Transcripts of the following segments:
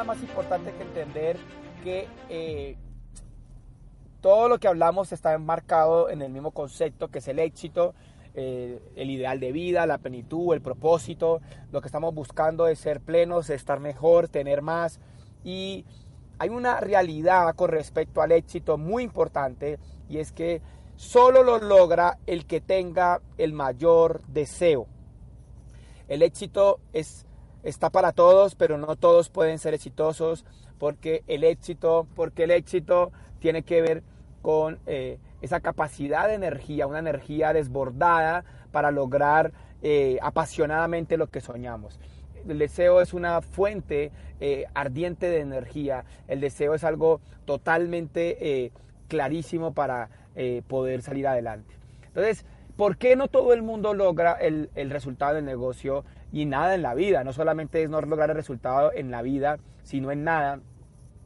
nada más importante que entender que eh, todo lo que hablamos está enmarcado en el mismo concepto que es el éxito, eh, el ideal de vida, la plenitud, el propósito. Lo que estamos buscando es ser plenos, estar mejor, tener más. Y hay una realidad con respecto al éxito muy importante y es que solo lo logra el que tenga el mayor deseo. El éxito es, está para todos, pero no todos pueden ser exitosos porque el éxito, porque el éxito tiene que ver con eh, esa capacidad de energía, una energía desbordada para lograr eh, apasionadamente lo que soñamos. El deseo es una fuente eh, ardiente de energía. El deseo es algo totalmente clarísimo para poder salir adelante. Entonces, ¿por qué no todo el mundo logra el, el resultado del negocio y nada en la vida? No solamente es no lograr el resultado en la vida, sino en nada.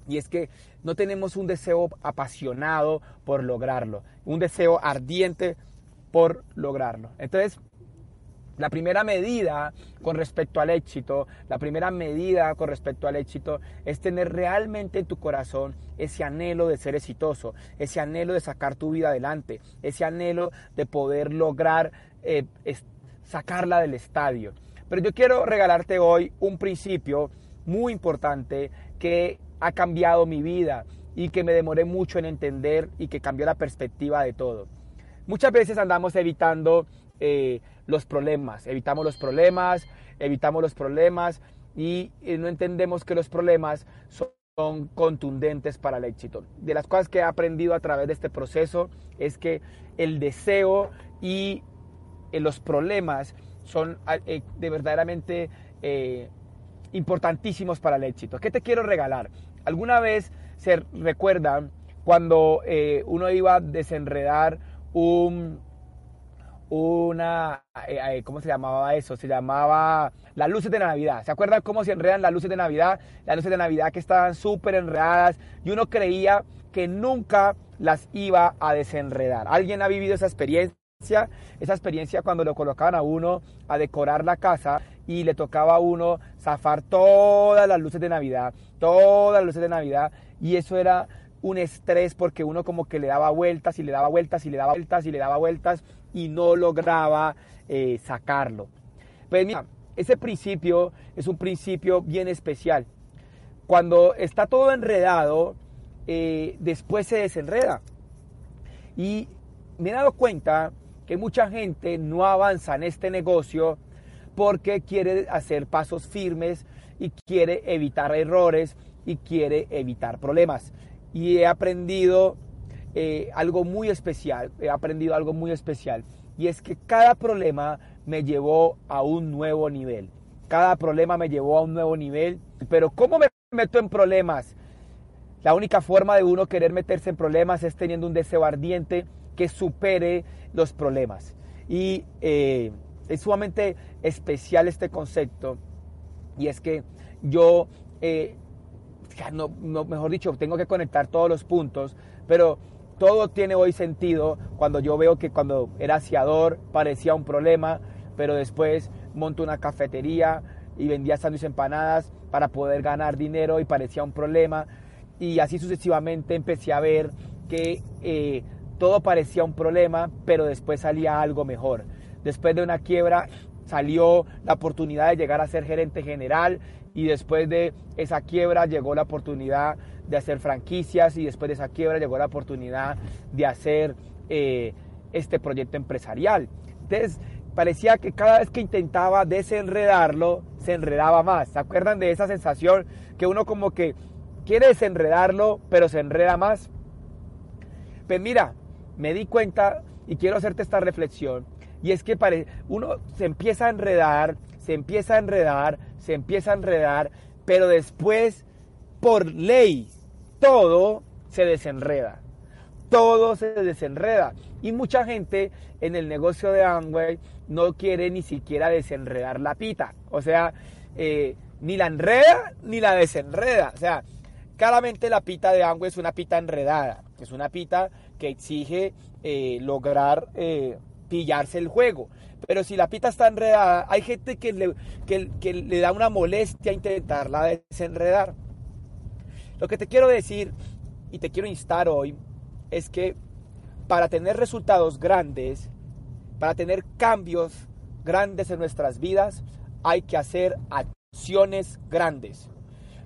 Y es que no tenemos un deseo apasionado por lograrlo, un deseo ardiente por lograrlo. Entonces, la primera medida con respecto al éxito, la primera medida con respecto al éxito es tener realmente en tu corazón ese anhelo de ser exitoso, ese anhelo de sacar tu vida adelante, ese anhelo de poder lograr eh, sacarla del estadio. Pero yo quiero regalarte hoy un principio muy importante que ha cambiado mi vida y que me demoré mucho en entender y que cambió la perspectiva de todo. Muchas veces andamos evitando eh, los problemas, evitamos los problemas, evitamos los problemas y eh, no entendemos que los problemas son, contundentes para el éxito. De las cosas que he aprendido a través de este proceso es que el deseo y eh, los problemas son de verdaderamente importantísimos para el éxito. ¿Qué te quiero regalar? ¿Alguna vez se recuerda cuando eh, uno iba a desenredar un, una, eh, eh, ¿cómo se llamaba eso? Se llamaba las luces de Navidad. ¿Se acuerdan cómo se enredan las luces de Navidad? Las luces de Navidad que estaban súper enredadas y uno creía que nunca las iba a desenredar. ¿Alguien ha vivido esa experiencia? Esa experiencia cuando lo colocaban a uno a decorar la casa y le tocaba a uno zafar todas las luces de Navidad, todas las luces de Navidad, y eso era un estrés porque uno como que le daba vueltas y le daba vueltas y le daba vueltas y le daba vueltas y no lograba eh, sacarlo. Pues mira, ese principio es un principio bien especial. Cuando está todo enredado, eh, después se desenreda. Y me he dado cuenta que mucha gente no avanza en este negocio porque quiere hacer pasos firmes y quiere evitar errores y quiere evitar problemas. Y he aprendido eh, algo muy especial, he aprendido algo muy especial, y es que cada problema me llevó a un nuevo nivel. Cada problema me llevó a un nuevo nivel, pero ¿cómo me meto en problemas? La única forma de uno querer meterse en problemas es teniendo un deseo ardiente que supere los problemas. Y eh, es sumamente especial este concepto y es que yo, eh, no, mejor dicho, tengo que conectar todos los puntos, pero todo tiene hoy sentido cuando yo veo que cuando era aseador parecía un problema, pero después monto una cafetería y vendía sándwiches empanadas para poder ganar dinero y parecía un problema. Y así sucesivamente empecé a ver que eh, todo parecía un problema, pero después salía algo mejor. Después de una quiebra salió la oportunidad de llegar a ser gerente general y después de esa quiebra llegó la oportunidad de hacer franquicias y después de esa quiebra llegó la oportunidad de hacer eh, este proyecto empresarial. Entonces parecía que cada vez que intentaba desenredarlo, se enredaba más. ¿Se acuerdan de esa sensación que uno como que quiere desenredarlo, pero se enreda más? Pues mira, me di cuenta y quiero hacerte esta reflexión y es que uno se empieza a enredar, se empieza a enredar, se empieza a enredar, pero después, por ley, todo se desenreda. Todo se desenreda. Y mucha gente en el negocio de Amway no quiere ni siquiera desenredar la pita. O sea, eh, ni la enreda ni la desenreda. O sea, claramente la pita de Amway es una pita enredada. Es una pita que exige eh, lograr eh, pillarse el juego. Pero si la pita está enredada, hay gente que le, que, le da una molestia intentarla desenredar. Lo que te quiero decir y te quiero instar hoy es que para tener resultados grandes, para tener cambios grandes en nuestras vidas, hay que hacer acciones grandes.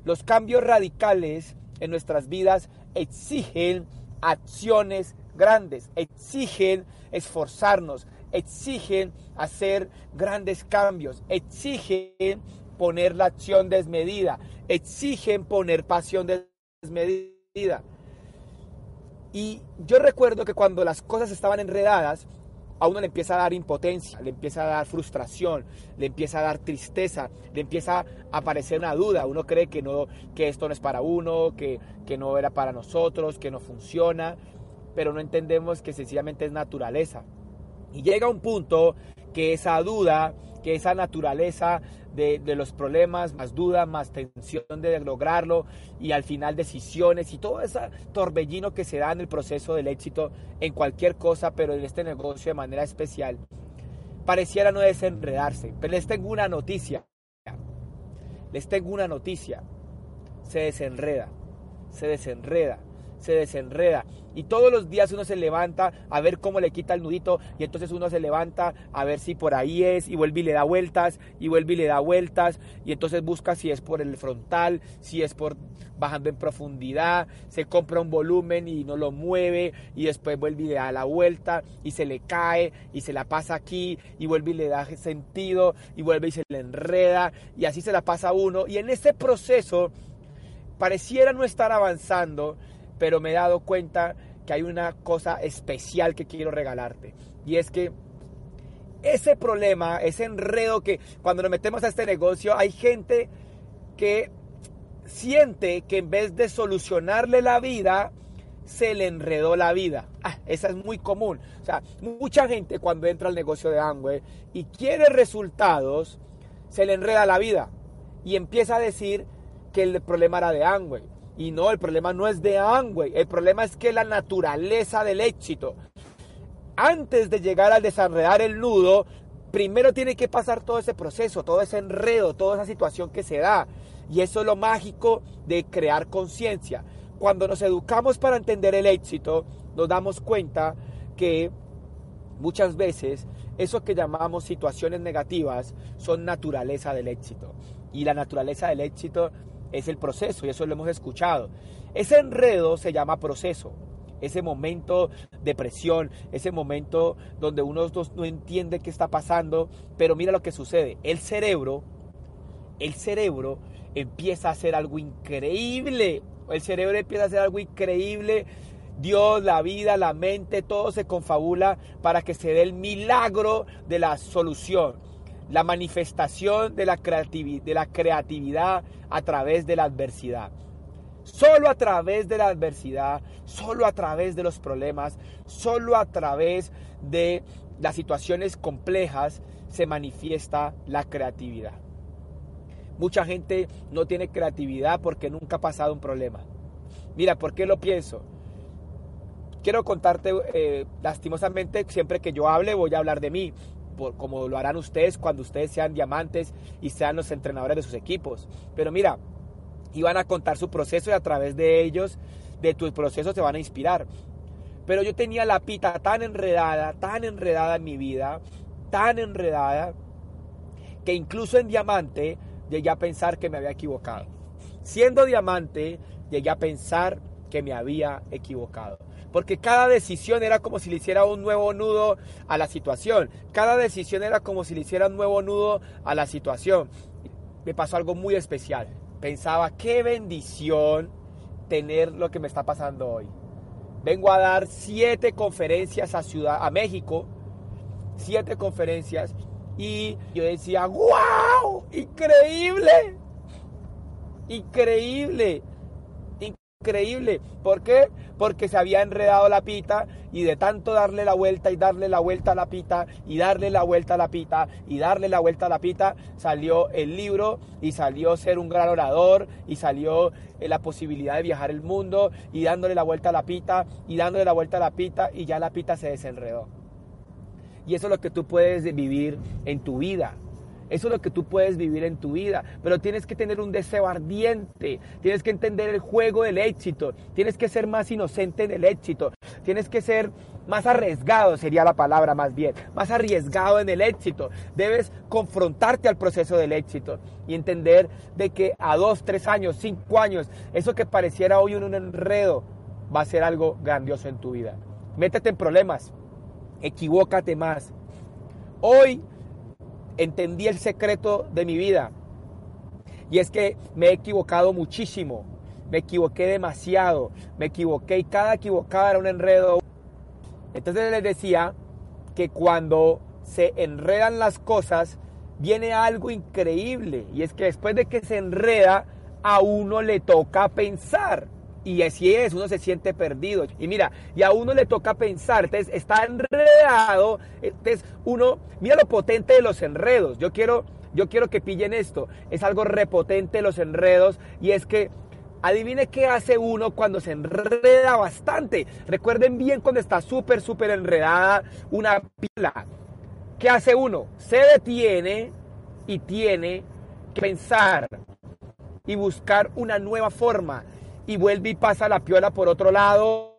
Los cambios radicales en nuestras vidas exigen acciones grandes, exigen esforzarnos, exigen hacer grandes cambios, exigen poner la acción desmedida, exigen poner pasión desmedida. Y yo recuerdo que cuando las cosas estaban enredadas, a uno le empieza a dar impotencia, le empieza a dar frustración, le empieza a dar tristeza, le empieza a aparecer una duda. Uno cree que, no, que esto no es para uno, que, que no era para nosotros, que no funciona, pero no entendemos que sencillamente es naturaleza. Y llega un punto que esa duda, que esa naturaleza de, los problemas, más duda, más tensión de lograrlo y al final decisiones y todo ese torbellino que se da en el proceso del éxito en cualquier cosa, pero en este negocio de manera especial, pareciera no desenredarse. Pero les tengo una noticia. Les tengo una noticia. Se desenreda. Se desenreda se desenreda. Y todos los días uno se levanta a ver cómo le quita el nudito y entonces uno se levanta a ver si por ahí es y vuelve y le da vueltas y vuelve y le da vueltas y entonces busca si es por el frontal, si es por bajando en profundidad, se compra un volumen y no lo mueve y después vuelve y le da la vuelta y se le cae y se la pasa aquí y vuelve y le da sentido y vuelve y se le enreda y así se la pasa uno y en ese proceso pareciera no estar avanzando pero me he dado cuenta que hay una cosa especial que quiero regalarte. Y es que ese problema, ese enredo que cuando nos metemos a este negocio, hay gente que siente que en vez de solucionarle la vida, se le enredó la vida. Ah, esa es muy común. O sea, mucha gente cuando entra al negocio de Amway y quiere resultados, se le enreda la vida y empieza a decir que el problema era de Amway. Y no, el problema no es de Amway, el problema es que la naturaleza del éxito, antes de llegar al desenredar el nudo, primero tiene que pasar todo ese proceso, todo ese enredo, toda esa situación que se da. Y eso es lo mágico de crear conciencia. Cuando nos educamos para entender el éxito, nos damos cuenta que muchas veces eso que llamamos situaciones negativas son naturaleza del éxito. Y la naturaleza del éxito es el proceso y eso lo hemos escuchado. Ese enredo se llama proceso. Ese momento de presión, ese momento donde uno no entiende qué está pasando, pero mira lo que sucede. El cerebro, el cerebro empieza a hacer algo increíble. El cerebro empieza a hacer algo increíble. Dios, la vida, la mente, todo se confabula para que se dé el milagro de la solución la manifestación de la, de la creatividad a través de la adversidad. Solo a través de la adversidad, solo a través de los problemas, solo a través de las situaciones complejas se manifiesta la creatividad. Mucha gente no tiene creatividad porque nunca ha pasado un problema. Mira, ¿por qué lo pienso? Quiero contarte, eh, lastimosamente, siempre que yo hable voy a hablar de mí como lo harán ustedes cuando ustedes sean diamantes y sean los entrenadores de sus equipos. Pero mira, iban a contar su proceso y a través de ellos, de tu proceso, se van a inspirar. Pero yo tenía la pita tan enredada, tan enredada en mi vida, tan enredada, que incluso en diamante llegué a pensar que me había equivocado. Siendo diamante, llegué a pensar que me había equivocado porque cada decisión era como si le hiciera un nuevo nudo a la situación. Cada decisión era como si le hiciera un nuevo nudo a la situación. Me pasó algo muy especial. Pensaba, qué bendición tener lo que me está pasando hoy. Vengo a dar siete conferencias a, Ciudad, a México, siete conferencias, y yo decía, wow, increíble, increíble increíble. ¿Por qué? Porque se había enredado la pita y de tanto darle la vuelta y darle la vuelta a la pita y darle la vuelta a la pita y darle la vuelta a la pita, salió el libro y salió ser un gran orador y salió eh, la posibilidad de viajar el mundo y dándole la vuelta a la pita y dándole la vuelta a la pita y ya la pita se desenredó. Y eso es lo que tú puedes vivir en tu vida. Eso es lo que tú puedes vivir en tu vida, pero tienes que tener un deseo ardiente, tienes que entender el juego del éxito, tienes que ser más inocente en el éxito, tienes que ser más arriesgado, sería la palabra más bien, más arriesgado en el éxito. Debes confrontarte al proceso del éxito y entender de que a dos, tres años, cinco años, eso que pareciera hoy un enredo va a ser algo grandioso en tu vida. Métete en problemas, equivócate más. Hoy entendí el secreto de mi vida. Y es que me he equivocado muchísimo. Me equivoqué demasiado. Me equivoqué y cada equivocada era un enredo. Entonces les decía que cuando se enredan las cosas, viene algo increíble. Y es que después de que se enreda, a uno le toca pensar. Y así es, uno se siente perdido. Y mira, y a uno le toca pensar, entonces está enredado, entonces uno, mira lo potente de los enredos. Yo quiero, yo quiero que pillen esto, es algo repotente los enredos y es que adivine qué hace uno cuando se enreda bastante. Recuerden bien cuando está súper, súper enredada una pila. ¿Qué hace uno? Se detiene y tiene que pensar y buscar una nueva forma y vuelve y pasa la piola por otro lado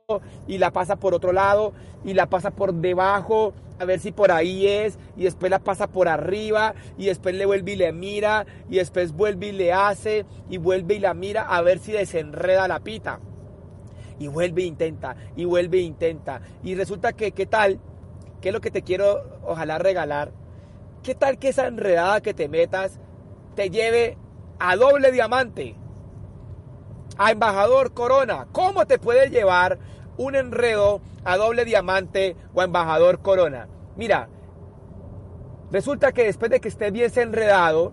y la pasa por otro lado y la pasa por debajo a ver si por ahí es y después la pasa por arriba y después le vuelve y le mira y después vuelve y le hace y vuelve y la mira a ver si desenreda la pita. Y vuelve e intenta y vuelve e intenta. Y resulta que qué tal qué es lo que te quiero ojalá regalar qué tal que esa enredada que te metas te lleve a doble diamante a embajador corona. ¿Cómo te puede llevar un enredo a doble diamante o a embajador corona? Mira, resulta que después de que estés bien enredado,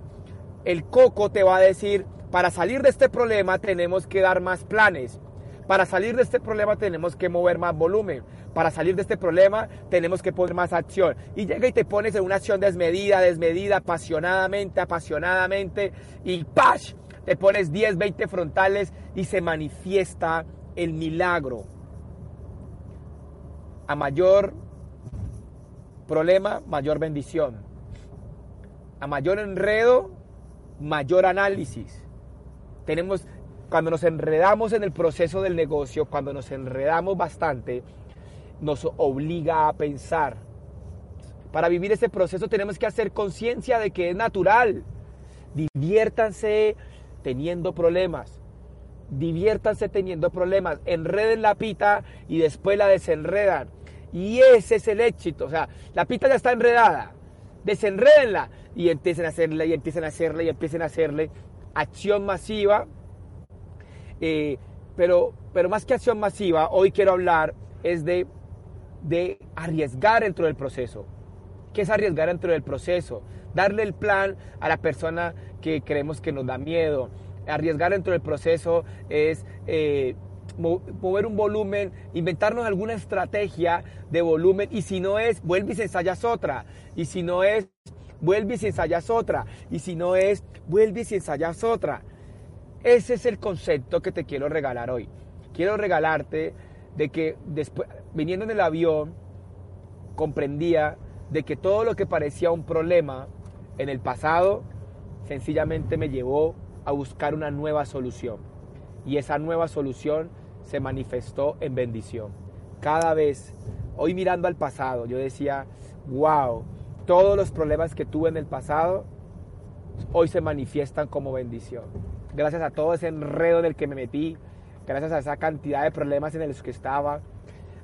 el coco te va a decir, para salir de este problema tenemos que dar más planes. Para salir de este problema tenemos que mover más volumen. Para salir de este problema tenemos que poner más acción. Y llega y te pones en una acción desmedida, desmedida, apasionadamente, apasionadamente. Y ¡pash! Te pones 10, 20 frontales y se manifiesta el milagro. A mayor problema, mayor bendición. A mayor enredo, mayor análisis. Tenemos, cuando nos enredamos en el proceso del negocio, cuando nos enredamos bastante, nos obliga a pensar. Para vivir ese proceso tenemos que hacer conciencia de que es natural. Diviértanse teniendo problemas. Diviértanse teniendo problemas. Enreden la pita y después la desenredan. Y ese es el éxito. O sea, la pita ya está enredada. Desenredenla y empiecen a hacerle y empiecen a hacerle y empiecen a hacerle acción masiva. Eh, pero, pero más que acción masiva, hoy quiero hablar es de, de arriesgar dentro del proceso. ¿Qué es arriesgar dentro del proceso? Darle el plan a la persona que creemos que nos da miedo. Arriesgar dentro del proceso es eh, mover un volumen, inventarnos alguna estrategia de volumen y si no es, vuelve y ensayas otra. Y si no es, vuelve y ensayas otra. Y si no es, vuelve y ensayas otra. Ese es el concepto que te quiero regalar hoy. Quiero regalarte de que después, viniendo en el avión, comprendía de que todo lo que parecía un problema en el pasado sencillamente me llevó a buscar una nueva solución. Y esa nueva solución se manifestó en bendición. Cada vez, hoy mirando al pasado, yo decía, wow, todos los problemas que tuve en el pasado, hoy se manifiestan como bendición. Gracias a todo ese enredo en el que me metí, gracias a esa cantidad de problemas en los que estaba,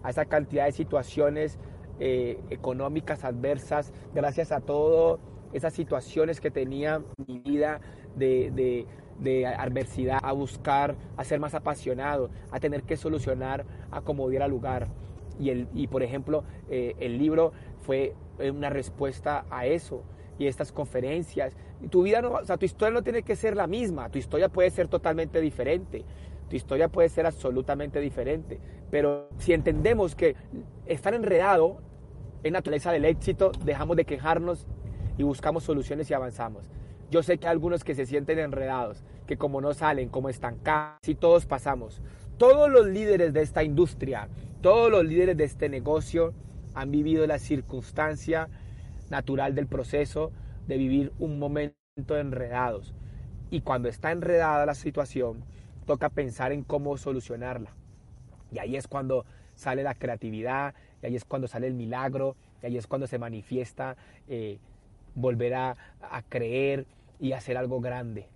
a esa cantidad de situaciones eh, económicas adversas, gracias a todo esas situaciones que tenía mi vida de, adversidad, a buscar, a ser más apasionado, a tener que solucionar a como diera lugar. Y, el, y por ejemplo, eh, el libro fue una respuesta a eso. Y estas conferencias. Tu vida no, o sea, tu historia no tiene que ser la misma. Tu historia puede ser totalmente diferente. Tu historia puede ser absolutamente diferente. Pero si entendemos que estar enredado en naturaleza del éxito, dejamos de quejarnos y buscamos soluciones y avanzamos. Yo sé que hay algunos que se sienten enredados, que como no salen, como estancados, y todos pasamos. Todos los líderes de esta industria, todos los líderes de este negocio han vivido la circunstancia natural del proceso de vivir un momento enredados. Y cuando está enredada la situación, toca pensar en cómo solucionarla. Y ahí es cuando sale la creatividad, y ahí es cuando sale el milagro, y ahí es cuando se manifiesta eh, volver a, creer y hacer algo grande.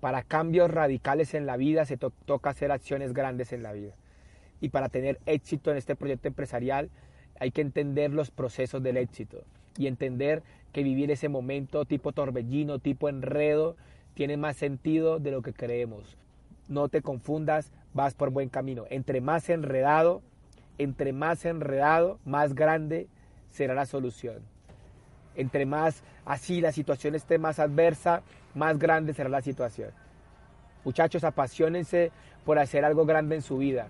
Para cambios radicales en la vida se toca hacer acciones grandes en la vida. Y para tener éxito en este proyecto empresarial hay que entender los procesos del éxito y entender que vivir ese momento tipo torbellino, tipo enredo, tiene más sentido de lo que creemos. No te confundas, vas por buen camino. Entre más enredado, entre más enredado, más grande será la solución. Entre más así la situación esté más adversa, más grande será la situación. Muchachos, apasionense por hacer algo grande en su vida.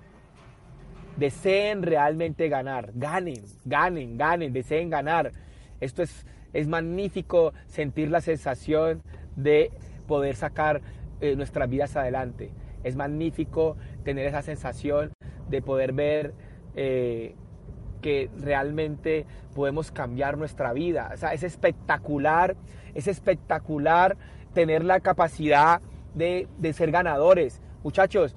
Deseen realmente ganar. Ganen, ganen, ganen, deseen ganar. Esto es, es magnífico sentir la sensación de poder sacar eh, nuestras vidas adelante. Es magnífico tener esa sensación de poder ver eh, que realmente podemos cambiar nuestra vida. O sea, es espectacular, es espectacular tener la capacidad de, de ser ganadores. Muchachos,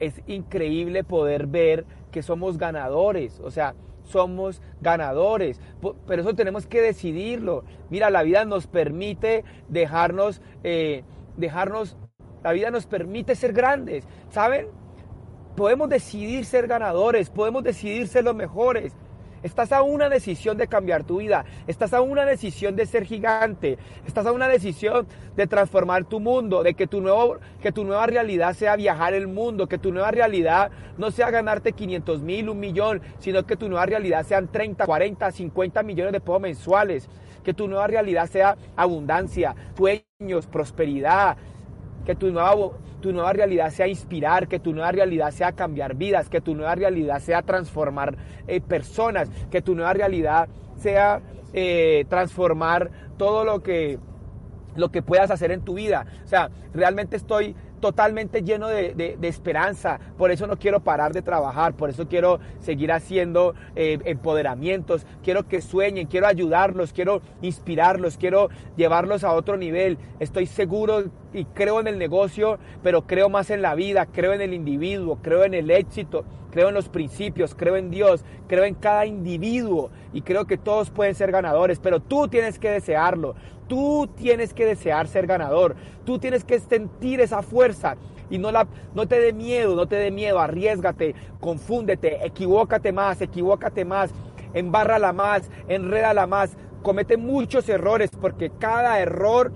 es increíble poder ver que somos ganadores. O sea, somos ganadores. Pero eso tenemos que decidirlo. Mira, la vida nos permite dejarnos, eh, dejarnos, la vida nos permite ser grandes. ¿Saben? Podemos decidir ser ganadores, podemos decidir ser los mejores. Estás a una decisión de cambiar tu vida. Estás a una decisión de ser gigante. Estás a una decisión de transformar tu mundo, de que tu, nuevo, que tu nueva realidad sea viajar el mundo, que tu nueva realidad no sea ganarte 500 mil, un millón, sino que tu nueva realidad sean 30, 40, 50 millones de pesos mensuales. Que tu nueva realidad sea abundancia, sueños, prosperidad. Que tu nueva tu nueva realidad sea inspirar, que tu nueva realidad sea cambiar vidas, que tu nueva realidad sea transformar eh, personas, que tu nueva realidad sea eh, transformar todo lo que, lo que puedas hacer en tu vida. O sea, realmente estoy totalmente lleno de, esperanza. Por eso no quiero parar de trabajar, por eso quiero seguir haciendo eh, empoderamientos, quiero que sueñen, quiero ayudarlos, quiero inspirarlos, quiero llevarlos a otro nivel. Estoy seguro y creo en el negocio, pero creo más en la vida, creo en el individuo, creo en el éxito, creo en los principios, creo en Dios, creo en cada individuo y creo que todos pueden ser ganadores, pero tú tienes que desearlo, tú tienes que desear ser ganador, tú tienes que sentir esa fuerza. Y no, la, no te dé miedo, no te dé miedo, arriesgate, confúndete, equivócate más, equivócate más, embárrala más, enrédala más, comete muchos errores porque cada error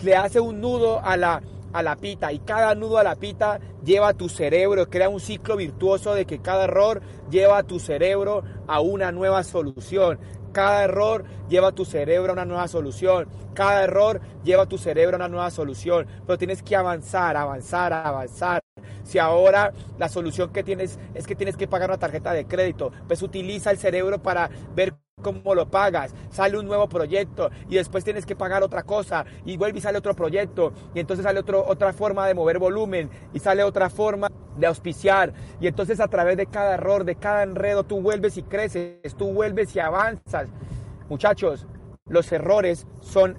le hace un nudo a la, a la pita. Y cada nudo a la pita lleva a tu cerebro, crea un ciclo virtuoso de que cada error lleva a tu cerebro a una nueva solución. Cada error lleva a tu cerebro a una nueva solución. Cada error lleva a tu cerebro a una nueva solución. Pero tienes que avanzar, avanzar, avanzar. Si ahora la solución que tienes es que tienes que pagar una tarjeta de crédito, pues utiliza el cerebro para ver cómo lo pagas, sale un nuevo proyecto y después tienes que pagar otra cosa y vuelve y sale otro proyecto y entonces sale otro, otra forma de mover volumen y sale otra forma de auspiciar y entonces a través de cada error, de cada enredo, tú vuelves y creces, tú vuelves y avanzas. Muchachos, los errores son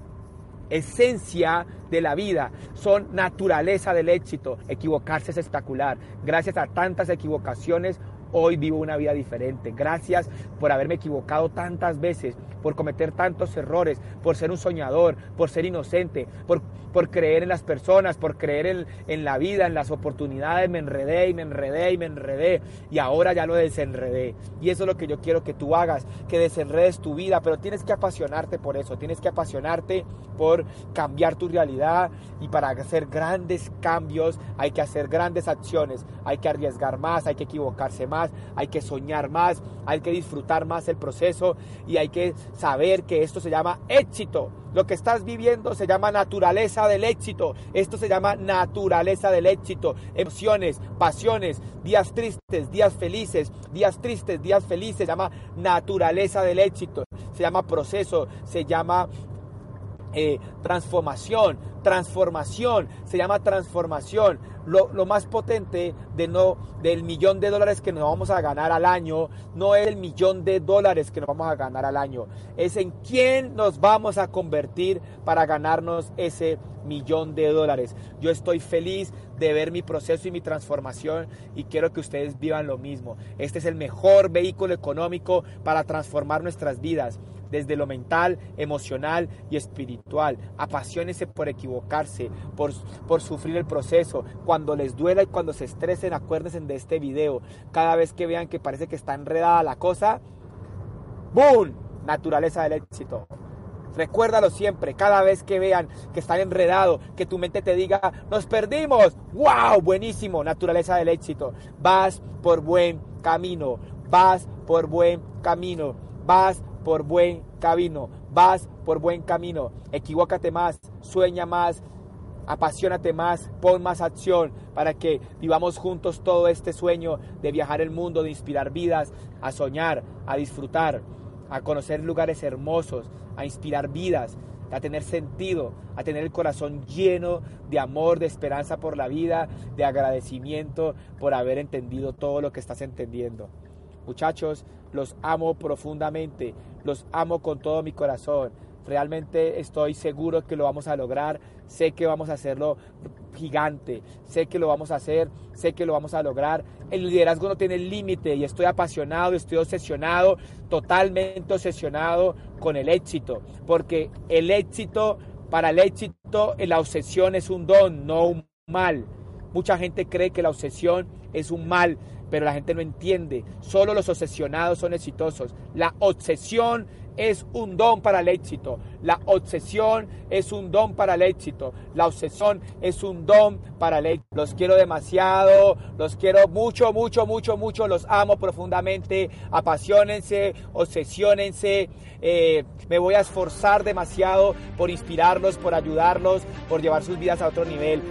esencia de la vida, son naturaleza del éxito. Equivocarse es espectacular. Gracias a tantas equivocaciones, Hoy vivo una vida diferente. Gracias por haberme equivocado tantas veces, por cometer tantos errores, por ser un soñador, por ser inocente, por, por creer en las personas, por creer en, en la vida, en las oportunidades. Me enredé y me enredé y me enredé. Y ahora ya lo desenredé. Y eso es lo que yo quiero que tú hagas, que desenredes tu vida. Pero tienes que apasionarte por eso. Tienes que apasionarte por cambiar tu realidad. Y para hacer grandes cambios hay que hacer grandes acciones. Hay que arriesgar más, hay que equivocarse más hay que soñar más, hay que disfrutar más el proceso y hay que saber que esto se llama éxito. Lo que estás viviendo se llama naturaleza del éxito. Esto se llama naturaleza del éxito. Emociones, pasiones, días tristes, días felices, días tristes, días felices. Se llama naturaleza del éxito. Se llama proceso, se llama eh, transformación. transformación, se llama transformación. Lo, lo, más potente de no, del millón de dólares que nos vamos a ganar al año no es el millón de dólares que nos vamos a ganar al año, es en quién nos vamos a convertir para ganarnos ese millón de dólares. Yo estoy feliz de ver mi proceso y mi transformación y quiero que ustedes vivan lo mismo. Este es el mejor vehículo económico para transformar nuestras vidas desde lo mental, emocional y espiritual. Apasionense por equivocarse, por, por sufrir el proceso. Cuando les duela y cuando se estresen, acuérdense de este video. Cada vez que vean que parece que está enredada la cosa, ¡boom! Naturaleza del éxito. Recuérdalo siempre, cada vez que vean que están enredados, que tu mente te diga, nos perdimos, wow, buenísimo, naturaleza del éxito. Vas por buen camino, vas por buen camino, vas por buen camino, vas por buen camino, equivócate más, sueña más, apasionate más, pon más acción para que vivamos juntos todo este sueño de viajar el mundo, de inspirar vidas, a soñar, a disfrutar, a conocer lugares hermosos, a inspirar vidas, a tener sentido, a tener el corazón lleno de amor, de esperanza por la vida, de agradecimiento por haber entendido todo lo que estás entendiendo. Muchachos, los amo profundamente, los amo con todo mi corazón. Realmente estoy seguro que lo vamos a lograr, sé que vamos a hacerlo gigante, sé que lo vamos a hacer, sé que lo vamos a lograr. El liderazgo no tiene límite y estoy apasionado, estoy obsesionado, totalmente obsesionado con el éxito, porque el éxito, para el éxito, la obsesión es un don, no un mal. Mucha gente cree que la obsesión es un mal, pero la gente no entiende. Solo los obsesionados son exitosos. La obsesión es un don para el éxito. La obsesión es un don para el éxito. La obsesión es un don para el éxito. Los quiero demasiado, los quiero mucho, mucho, mucho, mucho. Los amo profundamente. Apasionense, obsesionense. Eh, me voy a esforzar demasiado por inspirarlos, por ayudarlos, por llevar sus vidas a otro nivel.